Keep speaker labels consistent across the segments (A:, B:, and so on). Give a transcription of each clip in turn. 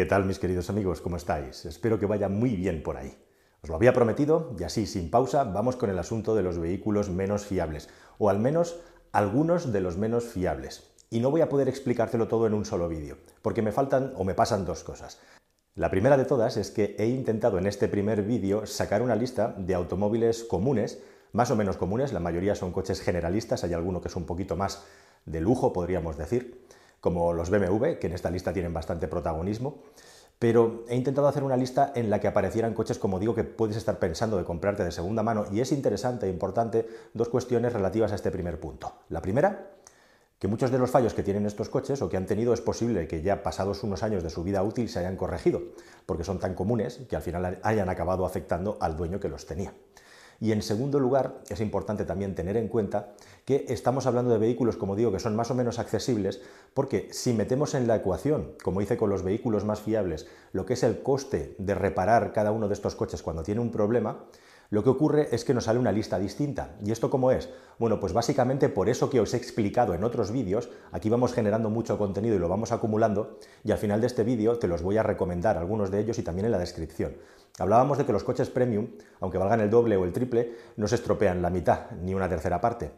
A: ¿Qué tal mis queridos amigos? ¿Cómo estáis? Espero que vaya muy bien por ahí. Os lo había prometido y así, sin pausa, vamos con el asunto de los vehículos menos fiables, o al menos algunos de los menos fiables. Y no voy a poder explicártelo todo en un solo vídeo, porque me faltan o me pasan dos cosas. La primera de todas es que he intentado en este primer vídeo sacar una lista de automóviles comunes, más o menos comunes, la mayoría son coches generalistas, hay alguno que es un poquito más de lujo, podríamos decir, como los BMW, que en esta lista tienen bastante protagonismo. Pero he intentado hacer una lista en la que aparecieran coches, como digo, que puedes estar pensando de comprarte de segunda mano. Y es interesante e importante dos cuestiones relativas a este primer punto. La primera, que muchos de los fallos que tienen estos coches o que han tenido es posible que ya pasados unos años de su vida útil se hayan corregido, porque son tan comunes que al final hayan acabado afectando al dueño que los tenía. Y en segundo lugar, es importante también tener en cuenta estamos hablando de vehículos, como digo, que son más o menos accesibles, porque si metemos en la ecuación, como hice con los vehículos más fiables, lo que es el coste de reparar cada uno de estos coches cuando tiene un problema, lo que ocurre es que nos sale una lista distinta. ¿Y esto cómo es? Bueno, pues básicamente por eso que os he explicado en otros vídeos, aquí vamos generando mucho contenido y lo vamos acumulando, y al final de este vídeo te los voy a recomendar, algunos de ellos y también en la descripción. Hablábamos de que los coches premium, aunque valgan el doble o el triple, no se estropean la mitad ni una tercera parte.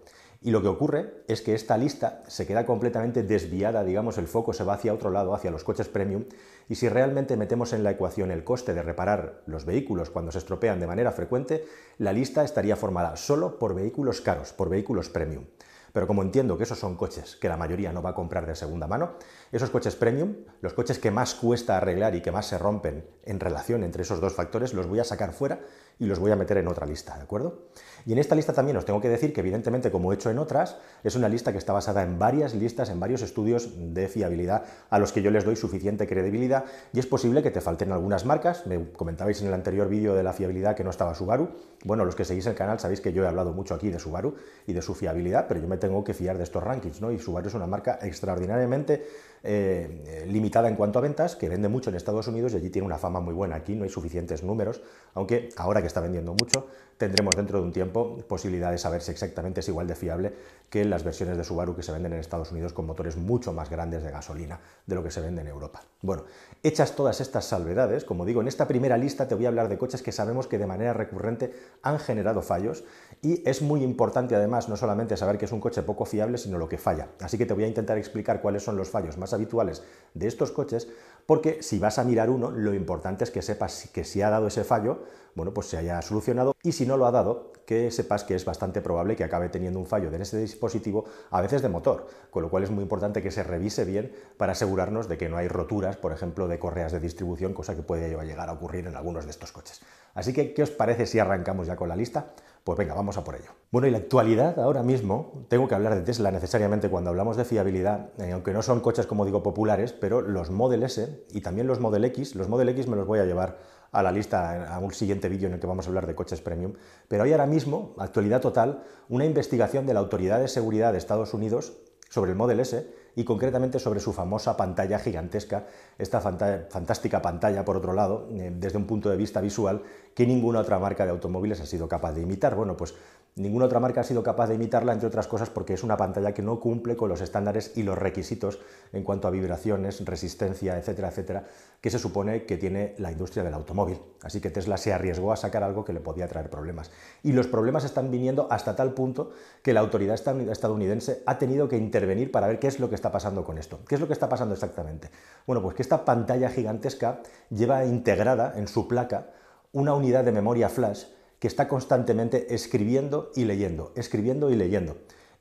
A: Y lo que ocurre es que esta lista se queda completamente desviada, digamos, el foco se va hacia otro lado, hacia los coches premium, y si realmente metemos en la ecuación el coste de reparar los vehículos cuando se estropean de manera frecuente, la lista estaría formada solo por vehículos caros, por vehículos premium. Pero como entiendo que esos son coches que la mayoría no va a comprar de segunda mano, esos coches premium, los coches que más cuesta arreglar y que más se rompen en relación entre esos dos factores, los voy a sacar fuera y los voy a meter en otra lista, ¿de acuerdo? Y en esta lista también os tengo que decir que evidentemente, como he hecho en otras, es una lista que está basada en varias listas, en varios estudios de fiabilidad a los que yo les doy suficiente credibilidad y es posible que te falten algunas marcas. Me comentabais en el anterior vídeo de la fiabilidad que no estaba Subaru. Bueno, los que seguís el canal sabéis que yo he hablado mucho aquí de Subaru y de su fiabilidad, pero yo me tengo que fiar de estos rankings, ¿no? Y Subaru es una marca extraordinariamente eh, limitada en cuanto a ventas, que vende mucho en Estados Unidos y allí tiene una fama muy buena. Aquí no hay suficientes números, aunque ahora que está vendiendo mucho, tendremos dentro de un tiempo posibilidad de saber si exactamente es igual de fiable que las versiones de Subaru que se venden en Estados Unidos con motores mucho más grandes de gasolina de lo que se vende en Europa. Bueno, hechas todas estas salvedades, como digo, en esta primera lista te voy a hablar de coches que sabemos que de manera recurrente han generado fallos y es muy importante además no solamente saber que es un coche poco fiable, sino lo que falla. Así que te voy a intentar explicar cuáles son los fallos más habituales de estos coches, porque si vas a mirar uno, lo importante es que sepas que si ha dado ese fallo, bueno, pues se haya solucionado y si no lo ha dado, que sepas que es bastante probable que acabe teniendo un fallo de ese dispositivo, a veces de motor, con lo cual es muy importante que se revise bien para asegurarnos de que no hay roturas, por ejemplo, de correas de distribución, cosa que puede llegar a ocurrir en algunos de estos coches. Así que, ¿qué os parece si arrancamos ya con la lista? Pues venga, vamos a por ello. Bueno, y la actualidad ahora mismo, tengo que hablar de Tesla necesariamente cuando hablamos de fiabilidad, eh, aunque no son coches, como digo, populares, pero los Model S y también los Model X, los Model X me los voy a llevar a la lista a un siguiente vídeo en el que vamos a hablar de coches premium, pero hay ahora mismo, actualidad total, una investigación de la Autoridad de Seguridad de Estados Unidos sobre el Model S y concretamente sobre su famosa pantalla gigantesca, esta fantástica pantalla, por otro lado, eh, desde un punto de vista visual, que ninguna otra marca de automóviles ha sido capaz de imitar. Bueno, pues Ninguna otra marca ha sido capaz de imitarla, entre otras cosas porque es una pantalla que no cumple con los estándares y los requisitos en cuanto a vibraciones, resistencia, etcétera, etcétera, que se supone que tiene la industria del automóvil. Así que Tesla se arriesgó a sacar algo que le podía traer problemas. Y los problemas están viniendo hasta tal punto que la autoridad estadounidense ha tenido que intervenir para ver qué es lo que está pasando con esto. ¿Qué es lo que está pasando exactamente? Bueno, pues que esta pantalla gigantesca lleva integrada en su placa una unidad de memoria flash que está constantemente escribiendo y leyendo, escribiendo y leyendo.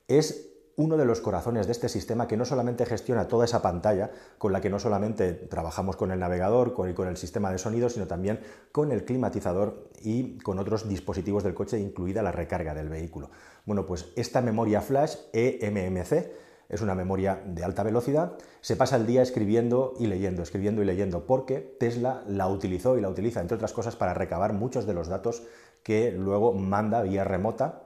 A: Es uno de los corazones de este sistema que no solamente gestiona toda esa pantalla, con la que no solamente trabajamos con el navegador con, y con el sistema de sonido, sino también con el climatizador y con otros dispositivos del coche, incluida la recarga del vehículo. Bueno, pues esta memoria flash eMMC es una memoria de alta velocidad, se pasa el día escribiendo y leyendo, escribiendo y leyendo, porque Tesla la utilizó y la utiliza, entre otras cosas, para recabar muchos de los datos que luego manda vía remota,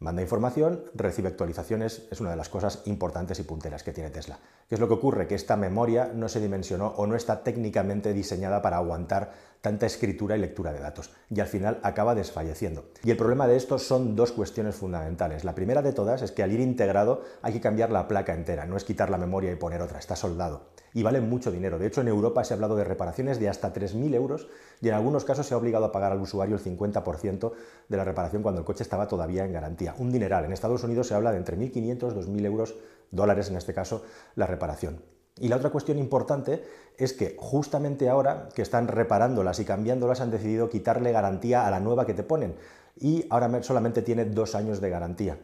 A: manda información, recibe actualizaciones, es una de las cosas importantes y punteras que tiene Tesla. ¿Qué es lo que ocurre? Que esta memoria no se dimensionó o no está técnicamente diseñada para aguantar tanta escritura y lectura de datos y al final acaba desfalleciendo. Y el problema de esto son dos cuestiones fundamentales. La primera de todas es que al ir integrado hay que cambiar la placa entera, no es quitar la memoria y poner otra, está soldado. Y valen mucho dinero. De hecho, en Europa se ha hablado de reparaciones de hasta 3.000 euros y en algunos casos se ha obligado a pagar al usuario el 50% de la reparación cuando el coche estaba todavía en garantía. Un dineral. En Estados Unidos se habla de entre 1.500 y 2.000 euros, dólares en este caso, la reparación. Y la otra cuestión importante es que justamente ahora que están reparándolas y cambiándolas han decidido quitarle garantía a la nueva que te ponen y ahora solamente tiene dos años de garantía.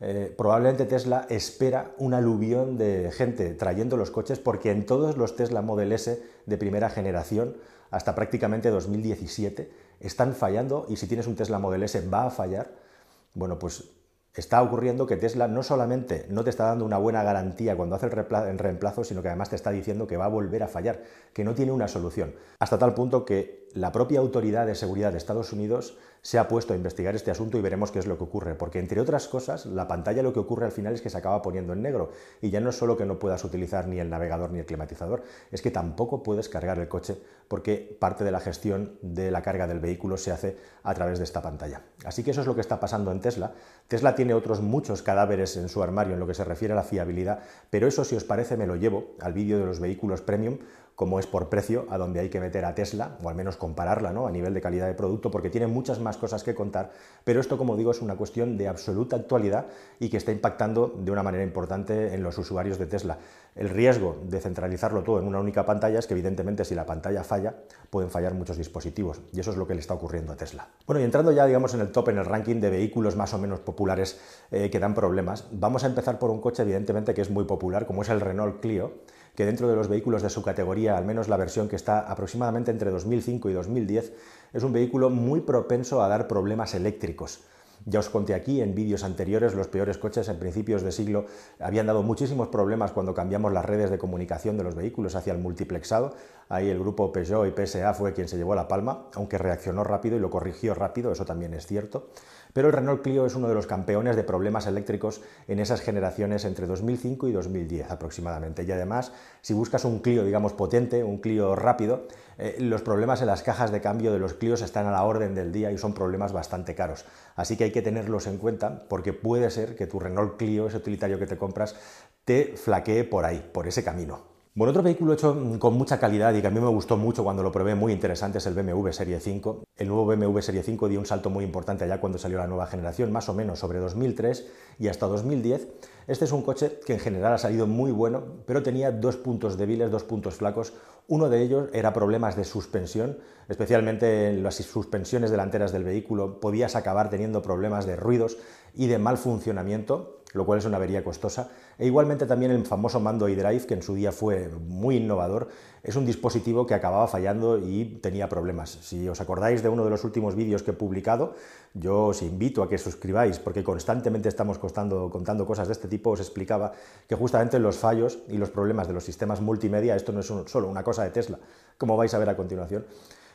A: Eh, probablemente Tesla espera un aluvión de gente trayendo los coches porque en todos los Tesla Model S de primera generación hasta prácticamente 2017 están fallando y si tienes un Tesla Model S va a fallar. Bueno, pues está ocurriendo que Tesla no solamente no te está dando una buena garantía cuando hace el reemplazo, sino que además te está diciendo que va a volver a fallar, que no tiene una solución. Hasta tal punto que la propia Autoridad de Seguridad de Estados Unidos se ha puesto a investigar este asunto y veremos qué es lo que ocurre, porque entre otras cosas, la pantalla lo que ocurre al final es que se acaba poniendo en negro y ya no es solo que no puedas utilizar ni el navegador ni el climatizador, es que tampoco puedes cargar el coche porque parte de la gestión de la carga del vehículo se hace a través de esta pantalla. Así que eso es lo que está pasando en Tesla. Tesla tiene otros muchos cadáveres en su armario en lo que se refiere a la fiabilidad, pero eso si os parece me lo llevo al vídeo de los vehículos premium como es por precio, a donde hay que meter a Tesla, o al menos compararla ¿no? a nivel de calidad de producto, porque tiene muchas más cosas que contar, pero esto, como digo, es una cuestión de absoluta actualidad y que está impactando de una manera importante en los usuarios de Tesla. El riesgo de centralizarlo todo en una única pantalla es que, evidentemente, si la pantalla falla, pueden fallar muchos dispositivos, y eso es lo que le está ocurriendo a Tesla. Bueno, y entrando ya, digamos, en el top, en el ranking de vehículos más o menos populares eh, que dan problemas, vamos a empezar por un coche, evidentemente, que es muy popular, como es el Renault Clio, que dentro de los vehículos de su categoría, al menos la versión que está aproximadamente entre 2005 y 2010, es un vehículo muy propenso a dar problemas eléctricos. Ya os conté aquí en vídeos anteriores, los peores coches en principios de siglo habían dado muchísimos problemas cuando cambiamos las redes de comunicación de los vehículos hacia el multiplexado. Ahí el grupo Peugeot y PSA fue quien se llevó la palma, aunque reaccionó rápido y lo corrigió rápido, eso también es cierto. Pero el Renault Clio es uno de los campeones de problemas eléctricos en esas generaciones entre 2005 y 2010 aproximadamente. Y además, si buscas un Clio, digamos, potente, un Clio rápido, eh, los problemas en las cajas de cambio de los Clios están a la orden del día y son problemas bastante caros. Así que hay que tenerlos en cuenta porque puede ser que tu Renault Clio, ese utilitario que te compras, te flaquee por ahí, por ese camino. Bueno, otro vehículo hecho con mucha calidad y que a mí me gustó mucho cuando lo probé, muy interesante, es el BMW Serie 5. El nuevo BMW Serie 5 dio un salto muy importante allá cuando salió la nueva generación, más o menos sobre 2003 y hasta 2010. Este es un coche que en general ha salido muy bueno, pero tenía dos puntos débiles, dos puntos flacos. Uno de ellos era problemas de suspensión, especialmente en las suspensiones delanteras del vehículo. Podías acabar teniendo problemas de ruidos y de mal funcionamiento lo cual es una avería costosa. E igualmente también el famoso mando iDrive, que en su día fue muy innovador, es un dispositivo que acababa fallando y tenía problemas. Si os acordáis de uno de los últimos vídeos que he publicado, yo os invito a que suscribáis, porque constantemente estamos contando cosas de este tipo, os explicaba que justamente los fallos y los problemas de los sistemas multimedia, esto no es solo una cosa de Tesla, como vais a ver a continuación,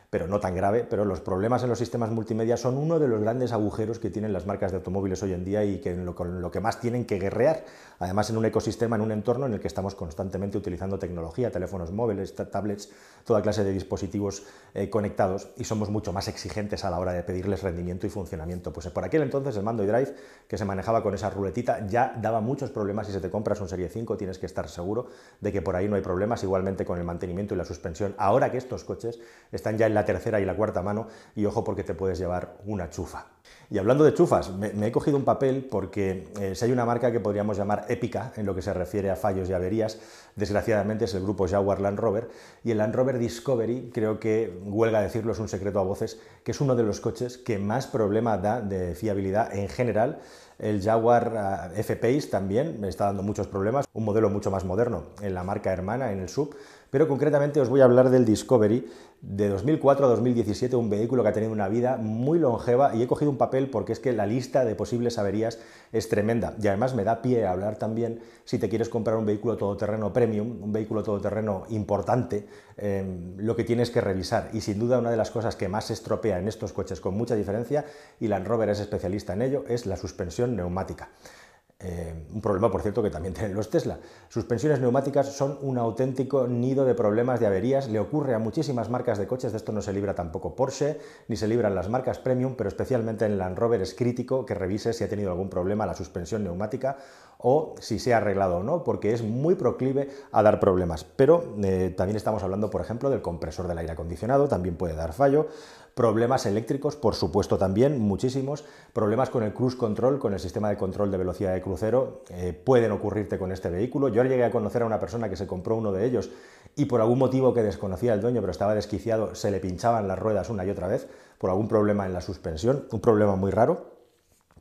A: pero no tan grave, pero los problemas en los sistemas multimedia son uno de los grandes agujeros que tienen las marcas de automóviles hoy en día y que lo, con lo que más tienen que guerrear, además en un ecosistema, en un entorno en el que estamos constantemente utilizando tecnología, teléfonos móviles, tablets, toda clase de dispositivos eh, conectados y somos mucho más exigentes a la hora de pedirles rendimiento y funcionamiento. Pues por aquel entonces el mando iDrive, que se manejaba con esa ruletita, ya daba muchos problemas si se te compras un Serie 5, tienes que estar seguro de que por ahí no hay problemas, igualmente con el mantenimiento y la suspensión. Ahora que estos coches están ya en la tercera y la cuarta mano y ojo porque te puedes llevar una chufa. Y hablando de chufas, me, he cogido un papel porque eh, si hay una marca que podríamos llamar épica en lo que se refiere a fallos y averías, desgraciadamente es el grupo Jaguar Land Rover y el Land Rover Discovery, creo que huelga decirlo, es un secreto a voces, que es uno de los coches que más problema da de fiabilidad en general. El Jaguar eh, F-Pace también me está dando muchos problemas, un modelo mucho más moderno en la marca hermana, en el sub, pero concretamente os voy a hablar del Discovery. De 2004 a 2017, un vehículo que ha tenido una vida muy longeva y he cogido un papel porque es que la lista de posibles averías es tremenda. Y además me da pie a hablar también si te quieres comprar un vehículo todoterreno premium, un vehículo todoterreno importante, em, lo que tienes que revisar. Y sin duda una de las cosas que más se estropea en estos coches con mucha diferencia y Land Rover es especialista en ello es la suspensión neumática. Eh, un problema, por cierto, que también tienen los Tesla. Suspensiones neumáticas son un auténtico nido de problemas de averías. Le ocurre a muchísimas marcas de coches. De esto no se libra tampoco Porsche, ni se libran las marcas premium, pero especialmente en Land Rover es crítico que revise si ha tenido algún problema la suspensión neumática o si se ha arreglado o no, porque es muy proclive a dar problemas. Pero eh, también estamos hablando, por ejemplo, del compresor del aire acondicionado, también puede dar fallo. Problemas eléctricos, por supuesto también, muchísimos. Problemas con el cruise control, con el sistema de control de velocidad de crucero, eh, pueden ocurrirte con este vehículo. Yo llegué a conocer a una persona que se compró uno de ellos y por algún motivo que desconocía el dueño, pero estaba desquiciado, se le pinchaban las ruedas una y otra vez por algún problema en la suspensión, un problema muy raro.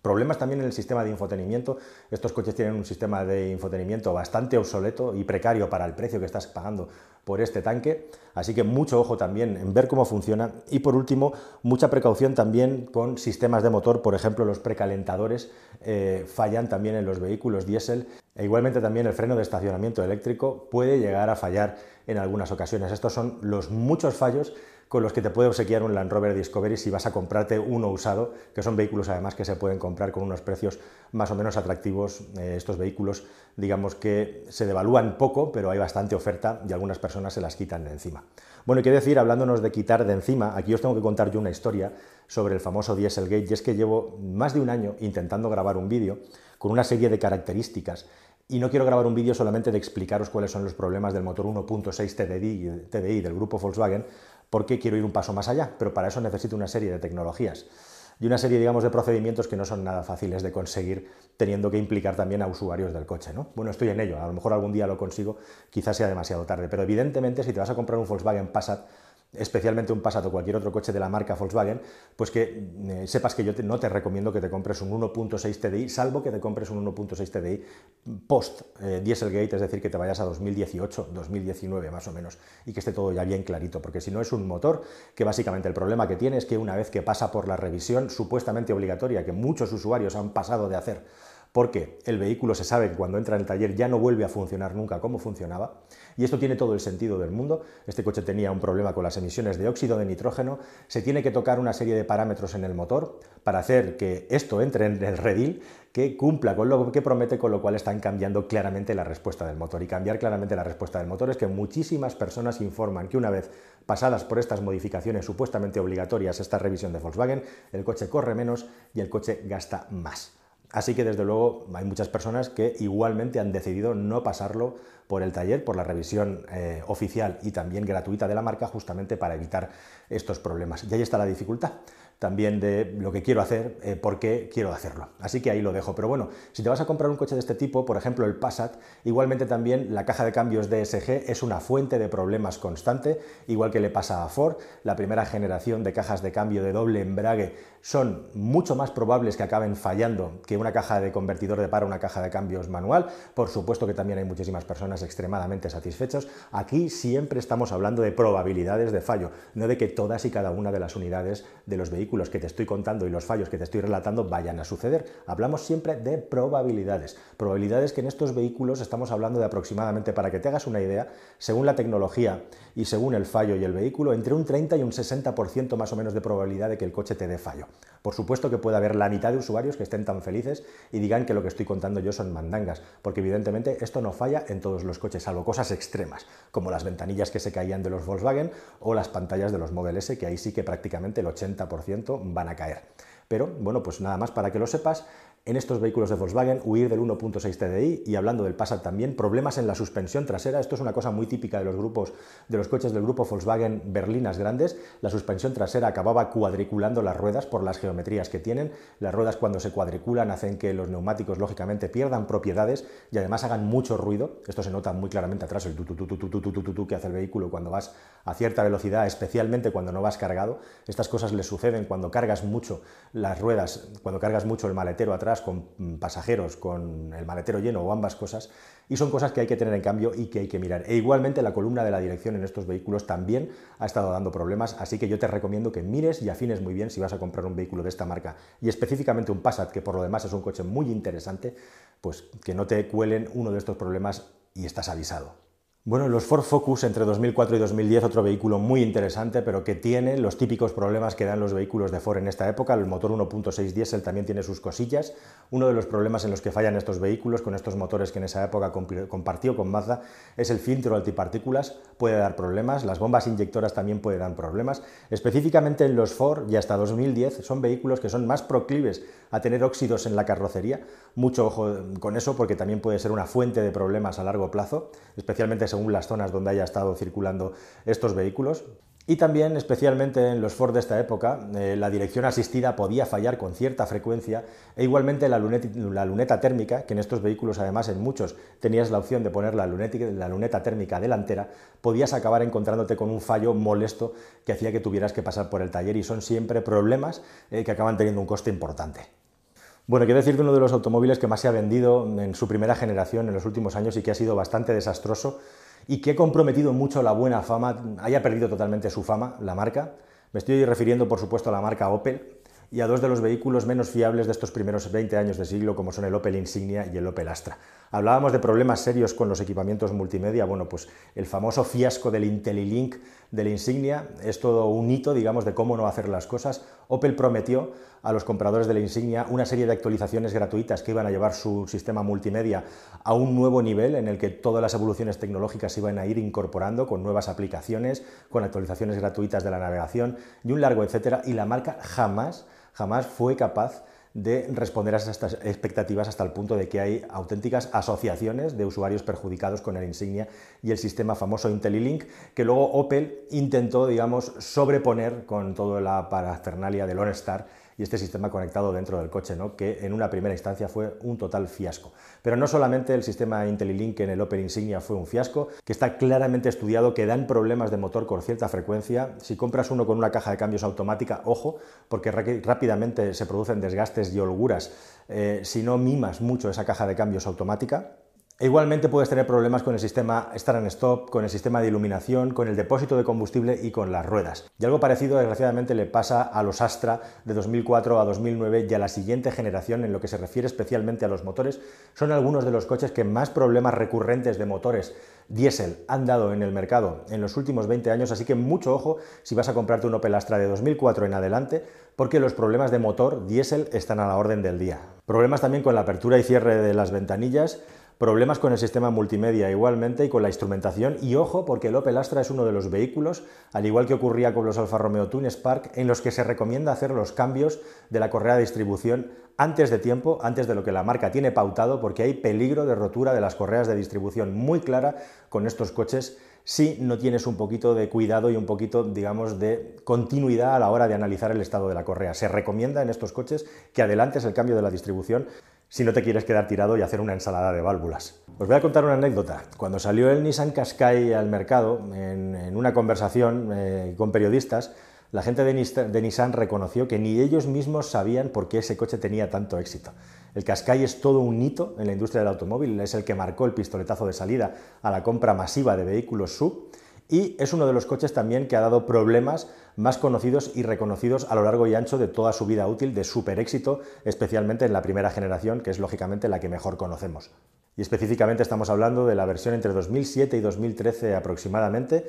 A: Problemas también en el sistema de infotenimiento. Estos coches tienen un sistema de infotenimiento bastante obsoleto y precario para el precio que estás pagando por este tanque. Así que mucho ojo también en ver cómo funciona. Y por último, mucha precaución también con sistemas de motor. Por ejemplo, los precalentadores eh, fallan también en los vehículos diésel. E igualmente también el freno de estacionamiento eléctrico puede llegar a fallar en algunas ocasiones. Estos son los muchos fallos con los que te puede obsequiar un Land Rover Discovery si vas a comprarte uno usado, que son vehículos además que se pueden comprar con unos precios más o menos atractivos. Eh, estos vehículos, digamos que se devalúan poco, pero hay bastante oferta y algunas personas se las quitan de encima. Bueno, y qué decir, hablándonos de quitar de encima, aquí os tengo que contar yo una historia sobre el famoso Dieselgate, y es que llevo más de un año intentando grabar un vídeo con una serie de características y no quiero grabar un vídeo solamente de explicaros cuáles son los problemas del motor 1.6 TDI, TDI del grupo Volkswagen, porque quiero ir un paso más allá, pero para eso necesito una serie de tecnologías y una serie, digamos, de procedimientos que no son nada fáciles de conseguir teniendo que implicar también a usuarios del coche, ¿no? Bueno, estoy en ello, a lo mejor algún día lo consigo, quizás sea demasiado tarde, pero evidentemente si te vas a comprar un Volkswagen Passat, especialmente un Passat o cualquier otro coche de la marca Volkswagen, pues que eh, sepas que yo no te recomiendo que te compres un 1.6 TDI, salvo que te compres un 1.6 TDI post eh, Dieselgate, es decir, que te vayas a 2018, 2019 más o menos, y que esté todo ya bien clarito, porque si no es un motor que básicamente el problema que tiene es que una vez que pasa por la revisión supuestamente obligatoria, que muchos usuarios han pasado de hacer, porque el vehículo se sabe que cuando entra en el taller ya no vuelve a funcionar nunca como funcionaba, y esto tiene todo el sentido del mundo. Este coche tenía un problema con las emisiones de óxido de nitrógeno, se tiene que tocar una serie de parámetros en el motor para hacer que esto entre en el redil, que cumpla con lo que promete, con lo cual están cambiando claramente la respuesta del motor. Y cambiar claramente la respuesta del motor es que muchísimas personas informan que una vez pasadas por estas modificaciones supuestamente obligatorias, esta revisión de Volkswagen, el coche corre menos y el coche gasta más. Así que desde luego hay muchas personas que igualmente han decidido no pasarlo por el taller, por la revisión eh, oficial y también gratuita de la marca, justamente para evitar estos problemas. Y ahí está la dificultad también de lo que quiero hacer, eh, por qué quiero hacerlo. Así que ahí lo dejo. Pero bueno, si te vas a comprar un coche de este tipo, por ejemplo el Passat, igualmente también la caja de cambios DSG es una fuente de problemas constante, igual que le pasa a Ford. La primera generación de cajas de cambio de doble embrague son mucho más probables que acaben fallando que una caja de convertidor de par o una caja de cambios manual. Por supuesto que también hay muchísimas personas extremadamente satisfechos. Aquí siempre estamos hablando de probabilidades de fallo, no de que todas y cada una de las unidades de los vehículos que te estoy contando y los fallos que te estoy relatando vayan a suceder. Hablamos siempre de probabilidades. Probabilidades que en estos vehículos estamos hablando de aproximadamente, para que te hagas una idea, según la tecnología y según el fallo y el vehículo, entre un 30 y un 60% más o menos de probabilidad de que el coche te dé fallo. Por supuesto que puede haber la mitad de usuarios que estén tan felices y digan que lo que estoy contando yo son mandangas, porque evidentemente esto no falla en todos los coches, salvo cosas extremas, como las ventanillas que se caían de los Volkswagen o las pantallas de los Model S, que ahí sí que prácticamente el 80% van a caer. Pero bueno, pues nada más para que lo sepas, en estos vehículos de Volkswagen, huir del 1.6 TDI y hablando del Passat también, problemas en la suspensión trasera. Esto es una cosa muy típica de los grupos de los coches del grupo Volkswagen berlinas grandes. La suspensión trasera acababa cuadriculando las ruedas por las geometrías que tienen. Las ruedas cuando se cuadriculan hacen que los neumáticos lógicamente pierdan propiedades y además hagan mucho ruido. Esto se nota muy claramente atrás el tu que hace el vehículo cuando vas a cierta velocidad, especialmente cuando no vas cargado. Estas cosas le suceden cuando cargas mucho las ruedas, cuando cargas mucho el maletero atrás con mm, pasajeros, con el maletero lleno o ambas cosas, y son cosas que hay que tener en cambio y que hay que mirar. E igualmente la columna de la dirección en estos vehículos también ha estado dando problemas, así que yo te recomiendo que mires y afines muy bien si vas a comprar un vehículo de esta marca y específicamente un Passat, que por lo demás es un coche muy interesante, pues que no te cuelen uno de estos problemas y estás avisado. Bueno, los Ford Focus entre 2004 y 2010, otro vehículo muy interesante, pero que tiene los típicos problemas que dan los vehículos de Ford en esta época. El motor 1.6 diésel también tiene sus cosillas. Uno de los problemas en los que fallan estos vehículos, con estos motores que en esa época compartió con Mazda, es el filtro antipartículas. Puede dar problemas. Las bombas inyectoras también pueden dar problemas. Específicamente en los Ford y hasta 2010 son vehículos que son más proclives a tener óxidos en la carrocería. Mucho ojo con eso porque también puede ser una fuente de problemas a largo plazo, especialmente según las zonas donde haya estado circulando estos vehículos. Y también, especialmente en los Ford de esta época, eh, la dirección asistida podía fallar con cierta frecuencia e igualmente la luneta, térmica, que en estos vehículos además en muchos tenías la opción de poner la luneta, la luneta térmica delantera, podías acabar encontrándote con un fallo molesto que hacía que tuvieras que pasar por el taller y son siempre problemas eh, que acaban teniendo un coste importante. Bueno, quiero decir de uno de los automóviles que más se ha vendido en su primera generación en los últimos años y que ha sido bastante desastroso y que ha comprometido mucho la buena fama, haya perdido totalmente su fama, la marca. Me estoy refiriendo, por supuesto, a la marca Opel y a dos de los vehículos menos fiables de estos primeros 20 años de siglo, como son el Opel Insignia y el Opel Astra. Hablábamos de problemas serios con los equipamientos multimedia. Bueno, pues el famoso fiasco del IntelliLink de la Insignia es todo un hito, digamos, de cómo no hacer las cosas. Opel prometió a los compradores de la Insignia una serie de actualizaciones gratuitas que iban a llevar su sistema multimedia a un nuevo nivel en el que todas las evoluciones tecnológicas se iban a ir incorporando con nuevas aplicaciones, con actualizaciones gratuitas de la navegación y un largo etcétera. Y la marca jamás, jamás fue capaz de responder a estas expectativas hasta el punto de que hay auténticas asociaciones de usuarios perjudicados con el insignia y el sistema famoso IntelliLink, que luego Opel intentó, digamos, sobreponer con toda la parafernalia del OnStar y este sistema conectado dentro del coche, ¿no? que en una primera instancia fue un total fiasco. Pero no solamente el sistema IntelliLink en el Opel Insignia fue un fiasco, que está claramente estudiado que dan problemas de motor con cierta frecuencia. Si compras uno con una caja de cambios automática, ojo, porque rápidamente se producen desgastes y holguras eh, si no mimas mucho esa caja de cambios automática. Igualmente puedes tener problemas con el sistema Start and Stop, con el sistema de iluminación, con el depósito de combustible y con las ruedas. Y algo parecido, desgraciadamente, le pasa a los Astra de 2004 a 2009 y a la siguiente generación en lo que se refiere especialmente a los motores. Son algunos de los coches que más problemas recurrentes de motores diésel han dado en el mercado en los últimos 20 años, así que mucho ojo si vas a comprarte un Opel Astra de 2004 en adelante, porque los problemas de motor diésel están a la orden del día. Problemas también con la apertura y cierre de las ventanillas, Problemas con el sistema multimedia igualmente y con la instrumentación. Y ojo, porque el Opel Astra es uno de los vehículos, al igual que ocurría con los Alfa Romeo Tune Spark, en los que se recomienda hacer los cambios de la correa de distribución antes de tiempo, antes de lo que la marca tiene pautado, porque hay peligro de rotura de las correas de distribución muy clara con estos coches si no tienes un poquito de cuidado y un poquito, digamos, de continuidad a la hora de analizar el estado de la correa. Se recomienda en estos coches que adelantes el cambio de la distribución si no te quieres quedar tirado y hacer una ensalada de válvulas. Os voy a contar una anécdota. Cuando salió el Nissan Qashqai al mercado, en, una conversación eh, con periodistas, la gente de, Nissan reconoció que ni ellos mismos sabían por qué ese coche tenía tanto éxito. El Qashqai es todo un hito en la industria del automóvil, es el que marcó el pistoletazo de salida a la compra masiva de vehículos sub y es uno de los coches también que ha dado problemas más conocidos y reconocidos a lo largo y ancho de toda su vida útil de super éxito, especialmente en la primera generación, que es lógicamente la que mejor conocemos. Y específicamente estamos hablando de la versión entre 2007 y 2013 aproximadamente.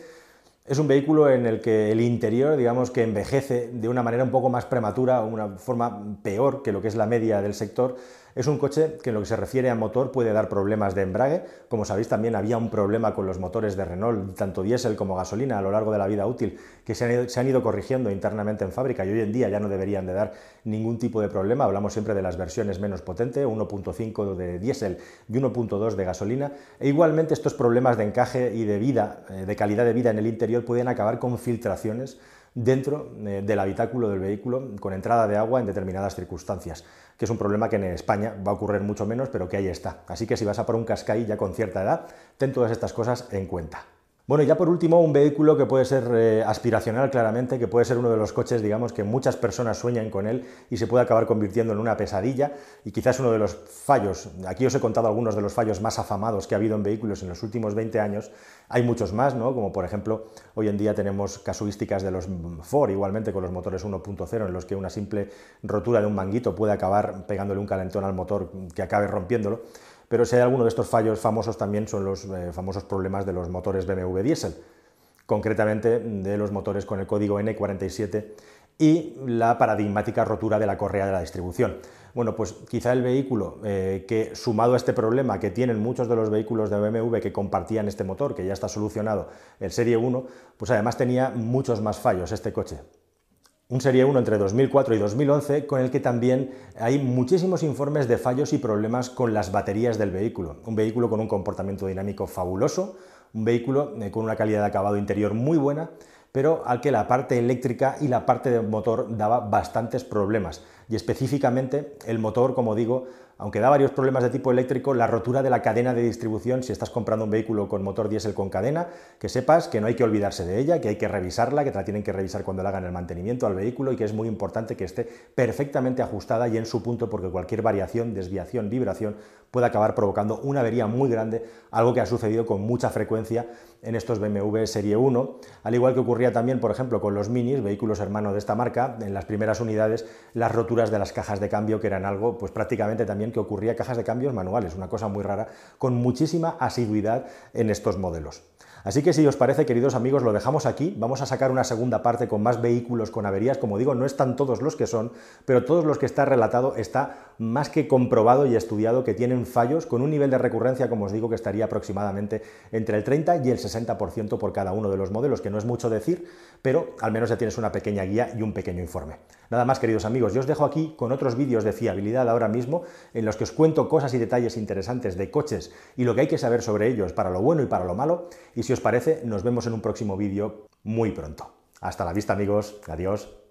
A: Es un vehículo en el que el interior, digamos que envejece de una manera un poco más prematura, una forma peor que lo que es la media del sector, es un coche que en lo que se refiere a motor puede dar problemas de embrague. Como sabéis, también había un problema con los motores de Renault, tanto diésel como gasolina, a lo largo de la vida útil, que se han, ido, corrigiendo internamente en fábrica y hoy en día ya no deberían de dar ningún tipo de problema. Hablamos siempre de las versiones menos potentes, 1.5 de diésel y 1.2 de gasolina. E igualmente estos problemas de encaje y de vida, eh, de calidad de vida en el interior pueden acabar con filtraciones dentro eh, del habitáculo del vehículo con entrada de agua en determinadas circunstancias, que es un problema que en España va a ocurrir mucho menos, pero que ahí está. Así que si vas a por un Qashqai ya con cierta edad, ten todas estas cosas en cuenta. Bueno, y ya por último, un vehículo que puede ser eh, aspiracional claramente, que puede ser uno de los coches, digamos, que muchas personas sueñan con él y se puede acabar convirtiendo en una pesadilla y quizás uno de los fallos, aquí os he contado algunos de los fallos más afamados que ha habido en vehículos en los últimos 20 años, hay muchos más, ¿no? Como por ejemplo, hoy en día tenemos casuísticas de los Ford, igualmente con los motores 1.0, en los que una simple rotura de un manguito puede acabar pegándole un calentón al motor que acabe rompiéndolo. Pero si hay alguno de estos fallos famosos también son los eh, famosos problemas de los motores BMW diésel, concretamente de los motores con el código N47 y la paradigmática rotura de la correa de la distribución. Bueno, pues quizá el vehículo eh, que sumado a este problema que tienen muchos de los vehículos de BMW que compartían este motor, que ya está solucionado, el Serie 1, pues además tenía muchos más fallos este coche un Serie 1 entre 2004 y 2011 con el que también hay muchísimos informes de fallos y problemas con las baterías del vehículo. Un vehículo con un comportamiento dinámico fabuloso, un vehículo eh, con una calidad de acabado interior muy buena, pero al que la parte eléctrica y la parte del motor daba bastantes problemas. Y específicamente el motor, como digo, aunque da varios problemas de tipo eléctrico, la rotura de la cadena de distribución, si estás comprando un vehículo con motor diésel con cadena, que sepas que no hay que olvidarse de ella, que hay que revisarla, que te la tienen que revisar cuando le hagan el mantenimiento al vehículo y que es muy importante que esté perfectamente ajustada y en su punto, porque cualquier variación, desviación, vibración puede acabar provocando una avería muy grande, algo que ha sucedido con mucha frecuencia en estos BMW Serie 1, al igual que ocurría también, por ejemplo, con los minis, vehículos hermanos de esta marca, en las primeras unidades, las roturas de las cajas de cambio, que eran algo, pues prácticamente también que ocurría cajas de cambios manuales, una cosa muy rara, con muchísima asiduidad en estos modelos. Así que si os parece, queridos amigos, lo dejamos aquí. Vamos a sacar una segunda parte con más vehículos con averías. Como digo, no están todos los que son, pero todos los que está relatado está más que comprobado y estudiado que tienen fallos con un nivel de recurrencia, como os digo, que estaría aproximadamente entre el 30 y el 60% por cada uno de los modelos, que no es mucho decir, pero al menos ya tienes una pequeña guía y un pequeño informe. Nada más, queridos amigos, yo os dejo aquí con otros vídeos de fiabilidad ahora mismo, en los que os cuento cosas y detalles interesantes de coches y lo que hay que saber sobre ellos para lo bueno y para lo malo, y os parece, nos vemos en un próximo vídeo muy pronto. Hasta la vista, amigos. Adiós.